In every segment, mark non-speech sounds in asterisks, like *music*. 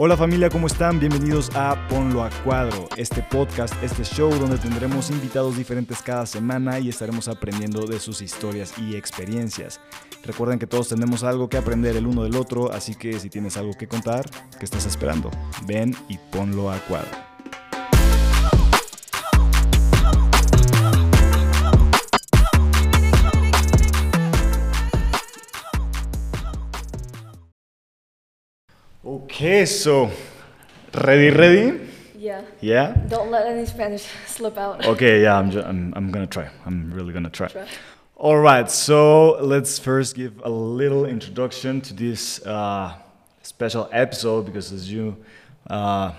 Hola familia, ¿cómo están? Bienvenidos a Ponlo a Cuadro, este podcast, este show donde tendremos invitados diferentes cada semana y estaremos aprendiendo de sus historias y experiencias. Recuerden que todos tenemos algo que aprender el uno del otro, así que si tienes algo que contar, ¿qué estás esperando? Ven y ponlo a cuadro. Okay, so ready, ready? Yeah. Yeah. Don't let any Spanish *laughs* slip out. Okay, yeah, I'm, I'm, I'm gonna try. I'm really gonna try. Try. All right, so let's first give a little introduction to this uh, special episode because, as you, uh,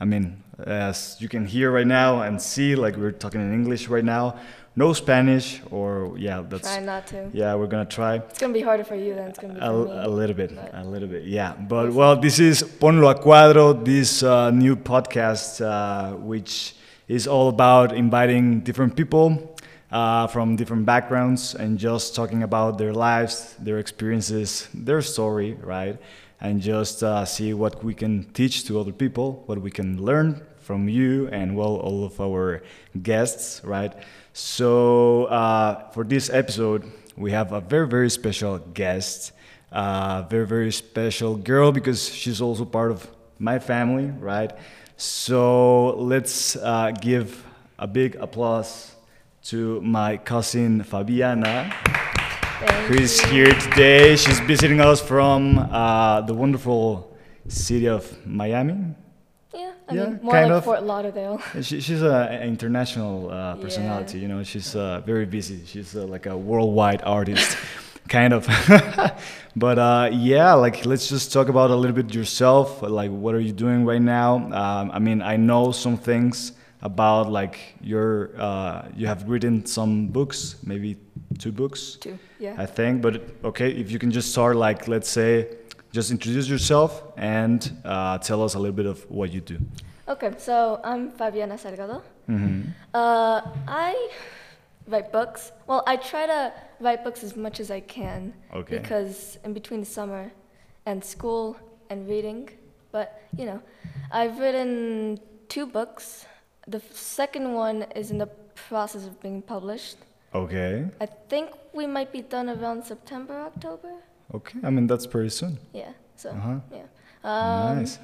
I mean, as you can hear right now and see, like we're talking in English right now, no Spanish, or yeah, that's Try not to. yeah, we're gonna try. It's gonna be harder for you than it's gonna be A, for me. a little bit, but- a little bit, yeah. But well, this is Ponlo a Cuadro, this uh, new podcast, uh, which is all about inviting different people uh, from different backgrounds and just talking about their lives, their experiences, their story, right? And just uh, see what we can teach to other people, what we can learn from you and well, all of our guests, right? So uh, for this episode, we have a very, very special guest, uh, very, very special girl because she's also part of my family, right? So let's uh, give a big applause to my cousin Fabiana, Thank who is you. here today. She's visiting us from uh, the wonderful city of Miami. Yeah, I Yeah, mean, more kind like of. Fort Lauderdale. *laughs* She, she's an international uh, personality, you know. She's uh, very busy. She's uh, like a worldwide artist, *laughs* kind of. *laughs* but uh, yeah, like let's just talk about a little bit yourself. Like, what are you doing right now? Um, I mean, I know some things about like your. Uh, you have written some books, maybe two books, Two, Yeah. I think. But okay, if you can just start, like, let's say, just introduce yourself and uh, tell us a little bit of what you do. Okay, so I'm Fabiana Salgado. hmm Uh, I write books. Well, I try to write books as much as I can Okay. because in between the summer and school and reading, but you know, I've written two books. The second one is in the process of being published. Okay. I think we might be done around September, October. Okay. I mean, that's pretty soon. Yeah. So Uh-huh. yeah. Um, nice.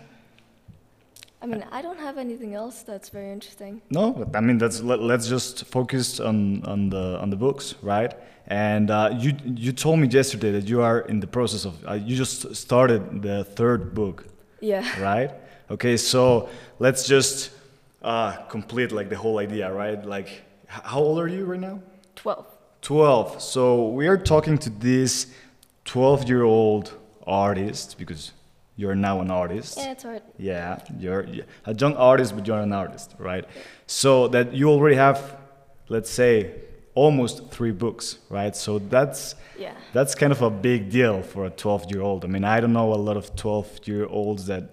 I mean, I don't have anything else that's very interesting. No, but I mean that's let, let's just focus on on the on the books, right? And uh, you you told me yesterday that you are in the process of uh, you just started the third book, Yeah. right? Okay, so let's just uh, complete like the whole idea, right? Like, how old are you right now? Twelve. 12. So we are talking to this 12 year old artist because you're now an artist. Yeah, it's hard. Yeah, you're a young artist, but you're an artist, right? So that you already have, let's say, almost three books, right? So that's Yeah. that's kind of a big deal for a 12 year old. I mean, I don't know a lot of 12 year olds that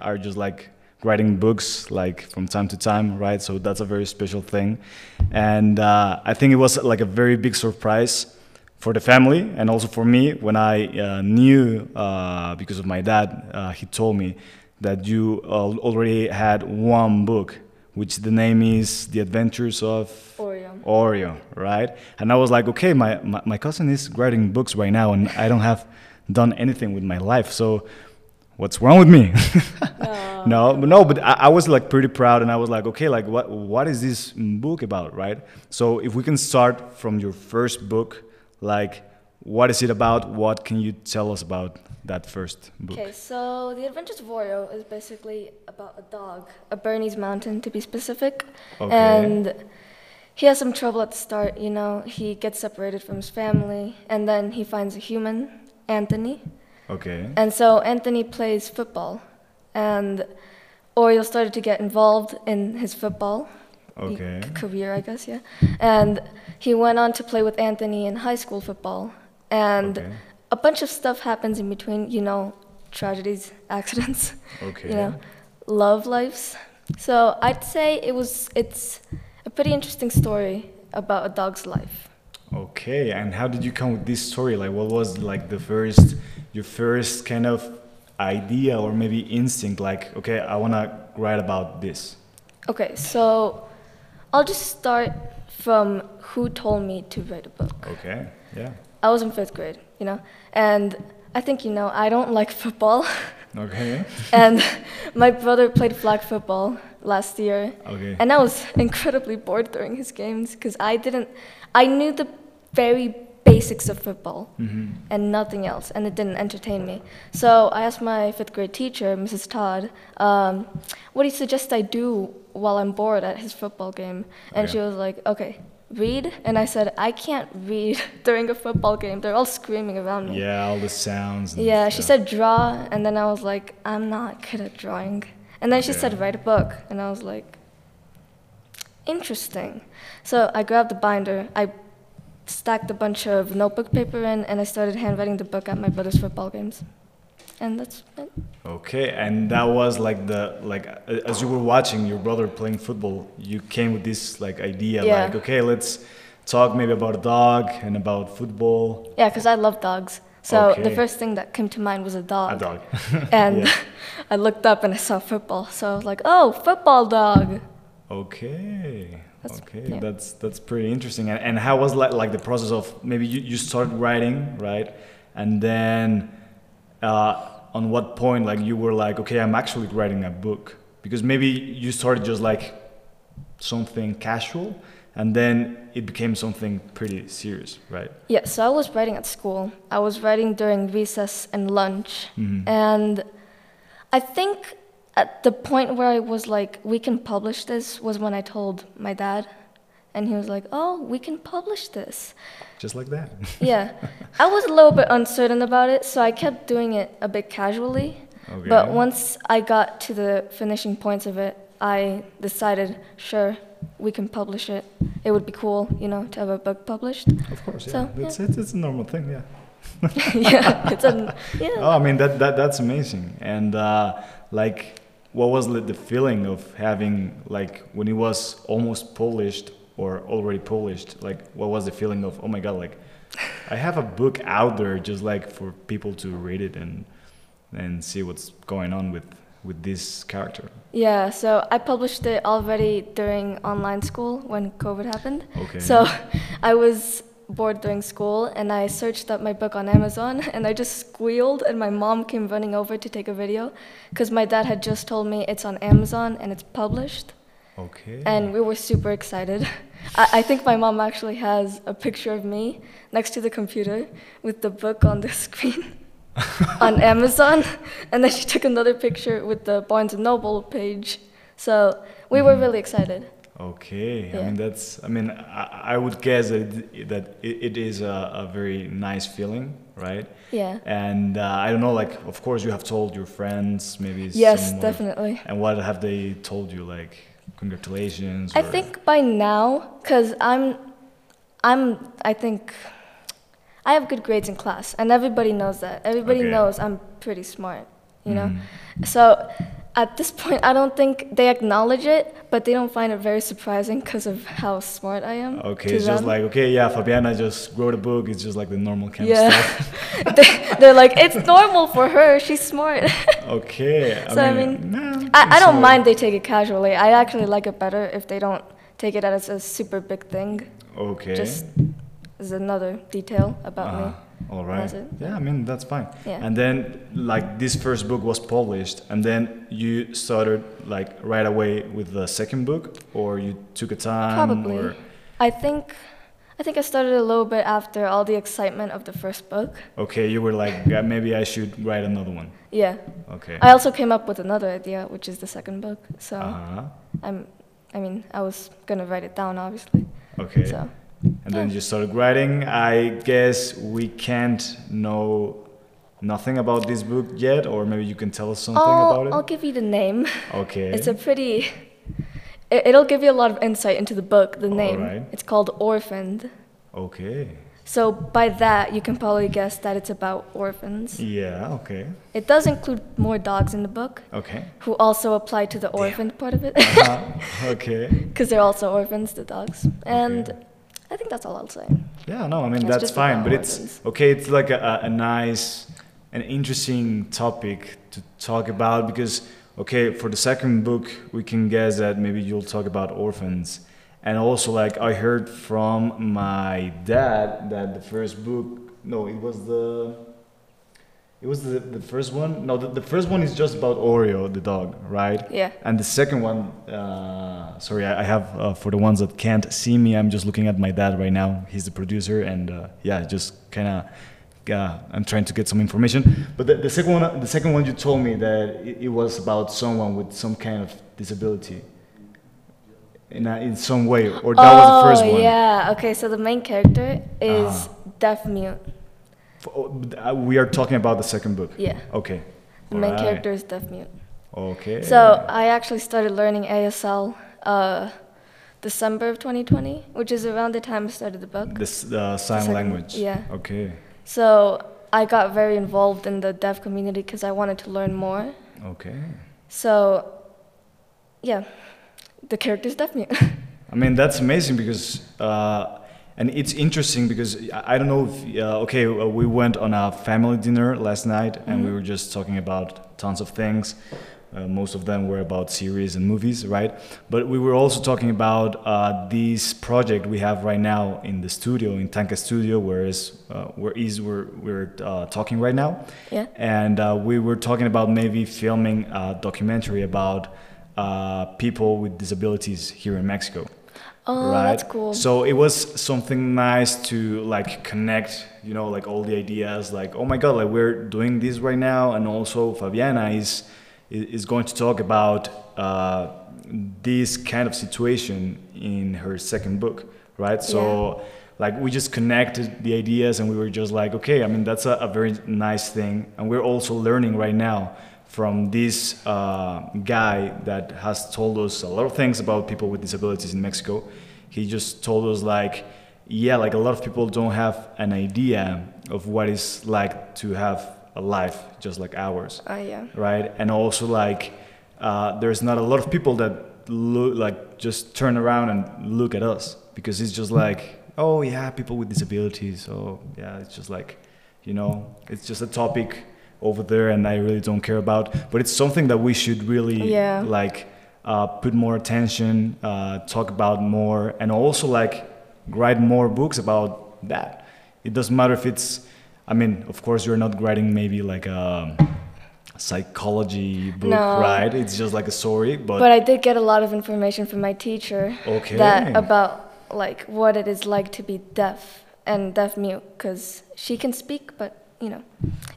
are just like writing books like from time to time, right? So that's a very special thing. And uh, I think it was like a very big surprise for the family and also for me when I uh, knew, uh, because of my dad, uh, he told me that you al- already had one book, which the name is The Adventures of. Oreo. Oreo, right? And I was like, okay, my, my, my cousin is writing books right now, and I don't have done anything with my life. So, what's wrong with me? *laughs* No. no, but no, but I, I was like pretty proud, and I was like, okay, like what what is this book about, right? So, if we can start from your first book, like what is it about? What can you tell us about that first book? Okay, so The Adventures of Oreo is basically about a dog, a Bernese Mountain to be specific. Okay. And he has some trouble at the start, you know. He gets separated from his family, and then he finds a human, Anthony. Okay. And so Anthony plays football, and Oreo started to get involved in his football Okay. career, I guess, yeah. And he went on to play with Anthony in high school football, and Okay. a bunch of stuff happens in between, you know, tragedies, *laughs* accidents, Okay. you know, love lives. So I'd say it was it's a pretty interesting story about a dog's life. Okay, and how did you come with this story? Like, what was like the first, your first kind of idea or maybe instinct? Like, okay, I want to write about this. Okay, so I'll just start from who told me to write a book. Okay, yeah. I was in fifth grade, you know, and I think you know I don't like football, *laughs* Okay. and *laughs* my brother played flag football last year, Okay. and I was *laughs* incredibly bored during his games because I didn't, I knew the very basics of football hmm and nothing else, and it didn't entertain me. So I asked my fifth grade teacher, Mrs. Todd, um, what do you suggest I do while I'm bored at his football game? And Okay. she was like, okay, read. And I said, I can't read *laughs* during a football game. They're all screaming around me. Yeah, all the sounds. Yeah, she said draw, and then I was like, I'm not good at drawing. And then she said write a book, and I was like, interesting. So I grabbed the binder, I stacked a bunch of notebook paper in, and I started handwriting the book at my brother's football games. And that's it. Okay, and that was like the like as you were watching your brother playing football, you came with this like idea Yeah. like okay, let's talk maybe about a dog and about football. Yeah, because I love dogs. So the first thing that came to mind was a dog. A dog. *laughs* And Yeah. *laughs* I looked up and I saw football. So I was like, oh, football dog. Okay. That's- okay, yeah. that's that's pretty interesting. And, and how was like like the process of maybe you, you started writing right, and then uh, on what point like you were like okay I'm actually writing a book because maybe you started just like something casual and then it became something pretty serious, right? Yeah, so I was writing at school. I was writing during recess and lunch. Mhm. And I think at the point where I was like, we can publish this was when I told my dad. And he was like, oh, we can publish this. Just like that. *laughs* Yeah. I was a little bit uncertain about it, so I kept doing it a bit casually. Okay. But once I got to the finishing points of it, I decided, sure, we can publish it. It would be cool, you know, to have a book published. Of course, yeah. So, it's, it's, it's a normal thing, yeah. *laughs* yeah, it's a *laughs* yeah. Oh, I mean that, that that's amazing. And uh, like, what was the feeling of having like when it was almost polished or already polished? Like, what was the feeling of oh my god, like I have a book out there just like for people to read it and and see what's going on with with this character. Yeah, so I published it already during online school when COVID happened. Okay. So *laughs* I was bored during school and I searched up my book on Amazon *laughs* and I just squealed and my mom came running over to take a video because my dad had just told me it's on Amazon and it's published Okay. and we were super excited. *laughs* I, I think my mom actually has a picture of me next to the computer with the book on the *laughs* screen on Amazon and then she took another picture with the Barnes and Noble page. So we were Mhm. really excited. Okay, I mean that's. I mean, I, I would guess that that it, it is a, a very nice feeling, right? Yeah. And uh, I don't know, like, of course, you have told your friends, maybe. Yes, some more- definitely. And what have they told you? Like, congratulations. I or- think by now, because I'm, I'm, I think, I have good grades in class, and everybody knows that. Everybody Okay. knows I'm pretty smart, you know. Mhm. So, at this point, I don't think they acknowledge it, but they don't find it very surprising because of how smart I am. Okay, it's just like okay, yeah, Fabiana just wrote a book. It's just like the normal kind of yeah. stuff. *laughs* they, they're like, it's normal for her. She's smart. *laughs* Okay. So, I mean, nah, I, I don't all- mind they take it casually. I actually like it better if they don't take it as a super big thing. Okay. Just is another detail about me. Uh, all right. Yeah, I mean that's fine. Yeah. And then like this first book was published, and then you started like right away with the second book, or you took a time. Probably. Or, I think I think I started a little bit after all the excitement of the first book. okay, you were like yeah, maybe I should write another one. Yeah. Okay. I also came up with another idea, which is the second book. So Uh-huh. I'm I mean, I was gonna write it down obviously. Okay. So and then you started writing. I guess we can't know nothing about this book yet, or maybe you can tell us something I'll, about it. I'll give you the name. Okay. *laughs* It's a pretty it, it'll give you a lot of insight into the book, the name. Alright. It's called Orphaned. okay. So by that you can probably guess that it's about orphans. Yeah. Okay. It does include more dogs in the book Okay. who also apply to the orphaned part of it. Uh-huh. *laughs* okay. *laughs* because they're also orphans, the dogs. And Okay. I think that's all I'll say. Yeah, no, I mean It's that's fine, but it's okay. It's like a, a, a nice an interesting topic to talk about because okay, for the second book, we can guess that maybe you'll talk about orphans. And also, like, I heard from my dad that the first book, no, it was the. It was the, the first one. No, the, the first one is just about Oreo, the dog, right? Yeah. And the second one, uh, sorry, I, I have uh, for the ones that can't see me, I'm just looking at my dad right now. He's the producer, and uh, yeah, just kind of uh, I'm trying to get some information. But the, the, second one, the second one, you told me that it, it was about someone with some kind of disability. In, a, in some way, or that oh, was the first one. yeah. Okay, so the main character is Ah. deaf mute. Uh, We are talking about the second book. Yeah. Okay. The main Alright. character is deaf mute. Okay. So I actually started learning ASL uh, December of 2020, which is around the time I started the book. this uh, sign second- language. yeah. Okay. So I got very involved in the deaf community because I wanted to learn more. Okay. So, yeah, the character's deaf mute. *laughs* I mean, that's amazing because, uh, and it's interesting because I don't know if, uh, okay, uh, we went on a family dinner last night and we Mhm. were just talking about tons of things. Uh, most of them were about series and movies, right? But we were also talking about uh, this project we have right now in the studio, in Tanka Studio, where is, uh, where is we're, we're uh, talking right now. yeah. and uh, we were talking about maybe filming a documentary about uh, people with disabilities here in Mexico. Oh, right? that's cool. So it was something nice to like connect, you know, like all the ideas. Like, oh my God, like we're doing this right now, and also Fabiana is is going to talk about uh, this kind of situation in her second book, right? So like we just connected the ideas and we were just like okay i mean that's a, a very nice thing and we're also learning right now from this uh, guy that has told us a lot of things about people with disabilities in mexico he just told us like yeah like a lot of people don't have an idea of what it's like to have a life just like ours Uh, yeah. right? And also like uh, there's not a lot of people that look like just turn around and look at us because it's just like oh yeah, people with disabilities. So yeah, it's just like you know, it's just a topic over there, and I really don't care about. But it's something that we should really Yeah. like uh, put more attention, uh, talk about more, and also like write more books about that. It doesn't matter if it's I mean, of course, you're not writing maybe like a psychology book, No. right? It's just like a story, but, But I did get a lot of information from my teacher okay. that about like what it is like to be deaf and deaf mute because she can speak, but you know,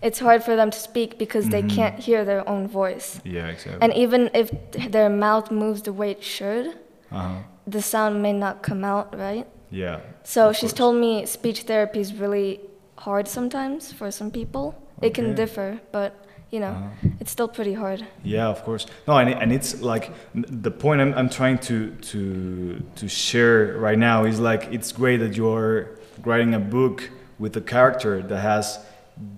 it's hard for them to speak because they Mhm. can't hear their own voice. yeah, exactly. And even if their mouth moves the way it should, uh-huh. the sound may not come out right. Yeah. So she's course. told me speech therapy is really hard sometimes for some people. It can differ, but you know, Uh-huh. it's still pretty hard. Yeah, of course. No, and, and it's like the point I'm, I'm trying to, to, to share right now is like it's great that you're writing a book with a character that has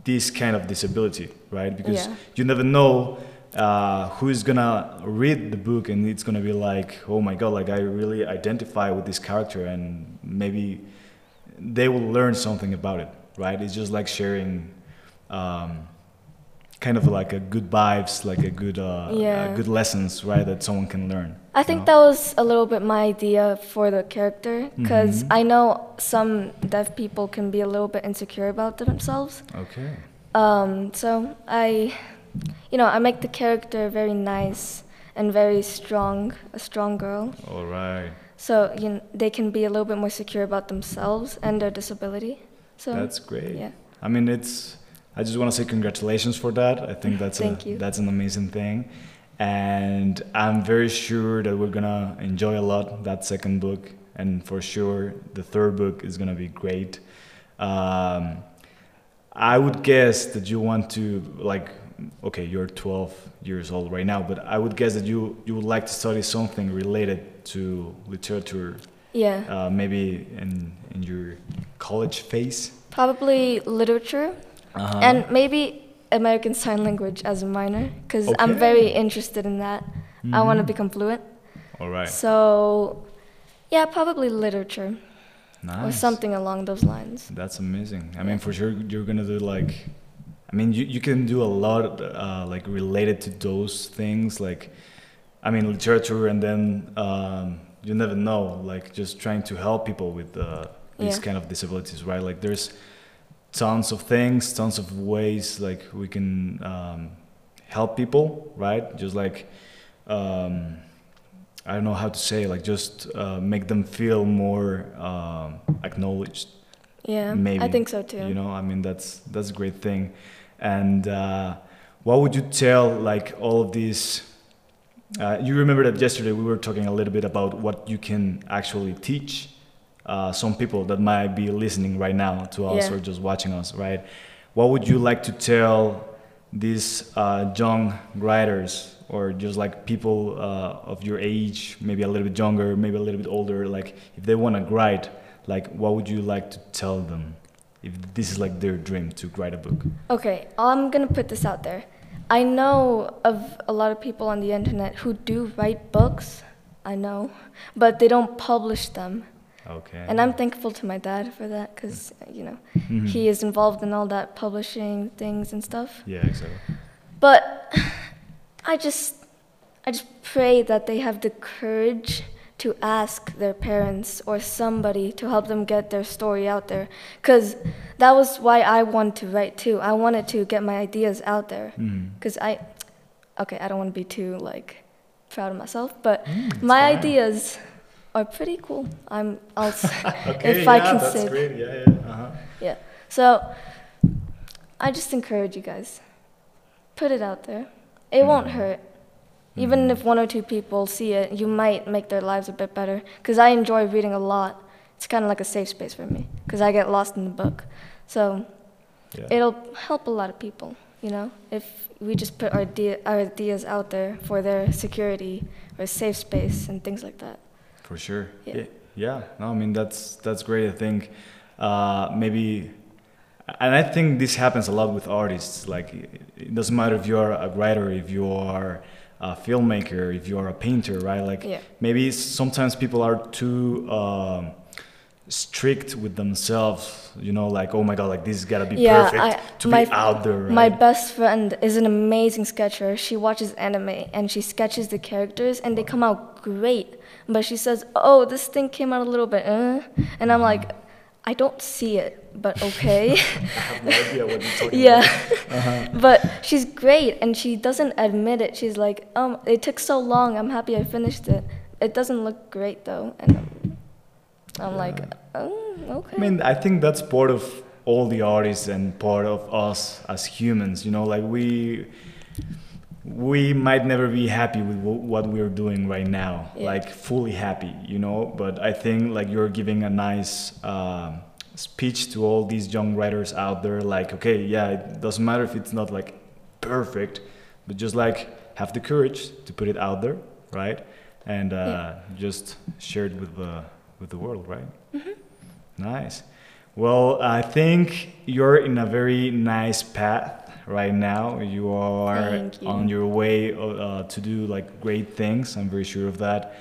this kind of disability, right? Because Yeah. you never know uh, who's gonna read the book and it's gonna be like, oh my god, like I really identify with this character and maybe they will learn something about it, right? It's just like sharing. Um, kind of like a good vibes, like a good, uh, Yeah. uh, good lessons, right? That someone can learn. I think that was a little bit my idea for the character because Mhm. I know some deaf people can be a little bit insecure about themselves. Okay. Um, so I, you know, I make the character very nice and very strong, a strong girl. All right. So you know, they can be a little bit more secure about themselves and their disability. So That's great. yeah, I mean, it's. I just want to say congratulations for that. I think that's Thank a, you. that's an amazing thing, and I'm very sure that we're gonna enjoy a lot that second book, and for sure the third book is gonna be great. Um, I would guess that you want to like. Okay, you're 12 years old right now, but I would guess that you you would like to study something related to literature, yeah, uh, maybe in in your college phase. probably literature Uh-huh. and maybe American Sign Language as a minor because I'm very interested in that. I want to Mhm. become fluent. All right. So, yeah, probably literature or something along those lines. That's amazing. I mean, for sure, you're gonna do like I mean, you, you can do a lot uh, like related to those things, like I mean, literature, and then um, you never know, like just trying to help people with uh, these Yeah. kind of disabilities, right? Like there's tons of things, tons of ways like we can um, help people, right? Just like um, I don't know how to say, like just uh, make them feel more um, acknowledged Yeah, maybe I think so too. you know i mean that's that's a great thing and uh, what would you tell like all of these uh, you remember that yesterday we were talking a little bit about what you can actually teach uh, some people that might be listening right now to us Yeah. or just watching us right what would you like to tell these uh, young writers or just like people uh, of your age maybe a little bit younger maybe a little bit older like if they want to write like what would you like to tell them if this is like their dream to write a book Okay, I'm gonna put this out there. I know of a lot of people on the internet who do write books. I know, but they don't publish them. Okay And I'm thankful to my dad for that because, you know, Mhm. he is involved in all that publishing things and stuff. yeah exactly But *sighs* I just, I just pray that they have the courage to ask their parents or somebody to help them get their story out there. Because that was why I wanted to write too. I wanted to get my ideas out there. Because I, okay, I don't want to be too like proud of myself, but Mm, my fine. ideas are pretty cool. I'm, I'll, *laughs* okay if I yeah, can that's say great yeah yeah uh-huh. yeah. So I just encourage you guys. Put it out there. It won't Mhm. hurt. Even Mhm. if one or two people see it, you might make their lives a bit better. Because I enjoy reading a lot. It's kind of like a safe space for me. Because I get lost in the book. So yeah it'll help a lot of people, you know? If we just put our, idea, our ideas out there for their security or safe space and things like that. For sure Yeah. yeah. yeah no i mean that's that's great i think uh, maybe and i think this happens a lot with artists like it it doesn't matter if you're a writer if you are a filmmaker if you're a painter right like Yeah. maybe sometimes people are too um, strict with themselves you know like oh my god like this has got to be Yeah, perfect I- to my- be out there right? My best friend is an amazing sketcher. She watches anime and she sketches the characters and they come out great. But she says, "Oh, this thing came out a little bit," uh. and I'm like, "I don't see it, but okay." *laughs* I have no idea what you're talking yeah, about. *laughs* Uh-huh. but she's great and she doesn't admit it. She's like, "Um, it took so long. I'm happy I finished it. It doesn't look great though," and I'm, I'm like, "Oh, okay." I mean, I think that's part of all the artists and part of us as humans. You know, like we we might never be happy with wh- what we're doing right now, Yeah. like fully happy. You know, but I think like you're giving a nice. um speech to all these young writers out there like okay yeah it doesn't matter if it's not like perfect but just like have the courage to put it out there right and uh, Yeah. just share it with the with the world right Nice. Well, I think you're in a very nice path right now. You are you. on your way uh, to do like great things. I'm very sure of that.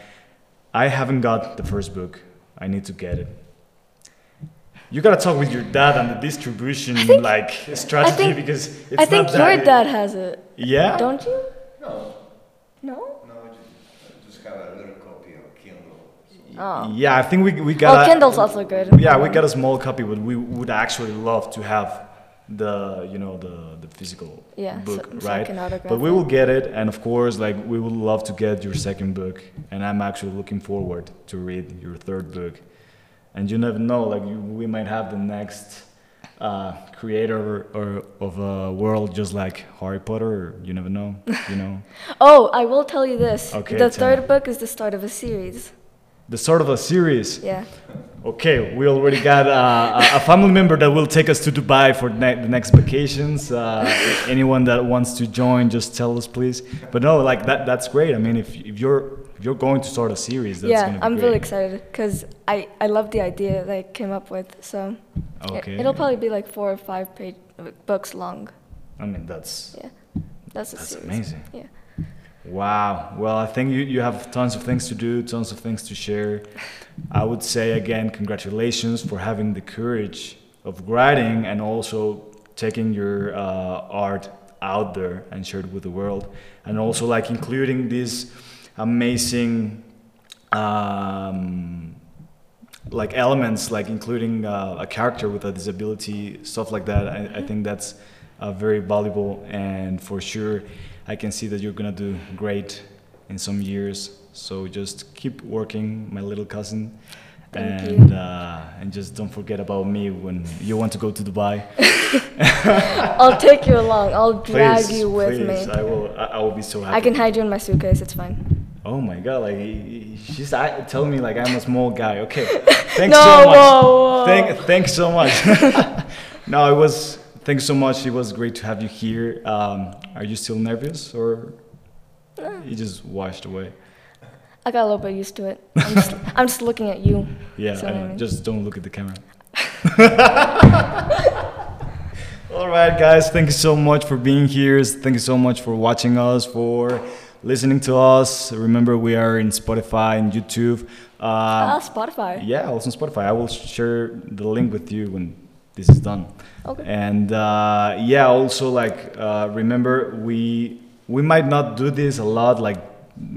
I haven't got the first book. I need to get it. You gotta talk with your dad on the distribution like strategy think- because it's I think not that your dad has it, Yeah. don't you? No, No. no, I just, I just got a little copy on Kindle. Oh. Yeah, I think we we got. Oh, Kindle's also good. Yeah, we got a small copy, but we would actually love to have the you know the the physical Yeah, book, so right? autograph But we will get it, and of course, like we would love to get your second book, and I'm actually looking forward to read your third book. And you never know, like you, we might have the next uh, creator or of a world just like Harry Potter. You never know, you know. *laughs* Oh, I will tell you this. Okay, the third me. book is the start of a series. The start of a series. Yeah. Okay, we already got uh, a family member that will take us to Dubai for ne- the next vacations. Uh, anyone that wants to join, just tell us, please. But no, like that, that's great. I mean, if, if you're if you're going to start a series, that's yeah, gonna be I'm great. really excited because I, I love the idea that I came up with. So it- Okay. it'll probably be like four or five page uh, books long. I mean, that's Yeah. That's a that's series. amazing. Yeah. Wow. Well, I think you, you have tons of things to do, tons of things to share. I would say again, congratulations for having the courage of writing and also taking your uh, art out there and share it with the world, and also like including these amazing um, like elements, like including uh, a character with a disability, stuff like that. I, I think that's uh, very valuable, and for sure, I can see that you're gonna do great in some years. So just keep working, my little cousin. Thank and uh, and just don't forget about me when you want to go to Dubai. *laughs* I'll take you along. I'll drag Please, you with please, me. I will. I, I will be so happy. I can hide you in my suitcase. It's fine. Oh my god! Like he- he- she's I, telling me like I'm a small guy. Okay, *laughs* thanks No, so much. whoa, whoa. Thank, thanks so much. *laughs* no, it was. Thanks so much. It was great to have you here. Um, are you still nervous or you just washed away? I got a little bit used to it. I'm just, *laughs* I'm just looking at you. Yeah, So, I know. um, just don't look at the camera. *laughs* *laughs* All right, guys. Thank you so much for being here. Thank you so much for watching us, for listening to us. Remember, we are in Spotify and YouTube. Ah, Um, Spotify. yeah, also on Spotify. I will share the link with you when this is done. Okay. And uh, yeah, also like uh, remember we we might not do this a lot, like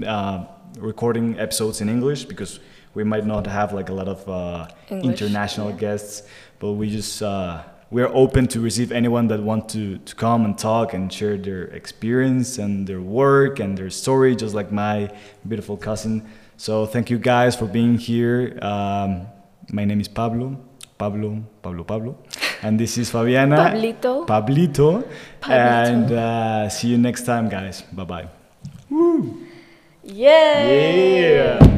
uh, recording episodes in English because we might not have like a lot of uh, international yeah. guests. But we just uh, we're open to receive anyone that want to to come and talk and share their experience and their work and their story, just like my beautiful cousin. So thank you guys for being here. Um, my name is Pablo. Pablo, Pablo, Pablo. And this is Fabiana. Pablito. Pablito. Pablito. And uh, see you next time, guys. Bye bye. Yay! Yeah.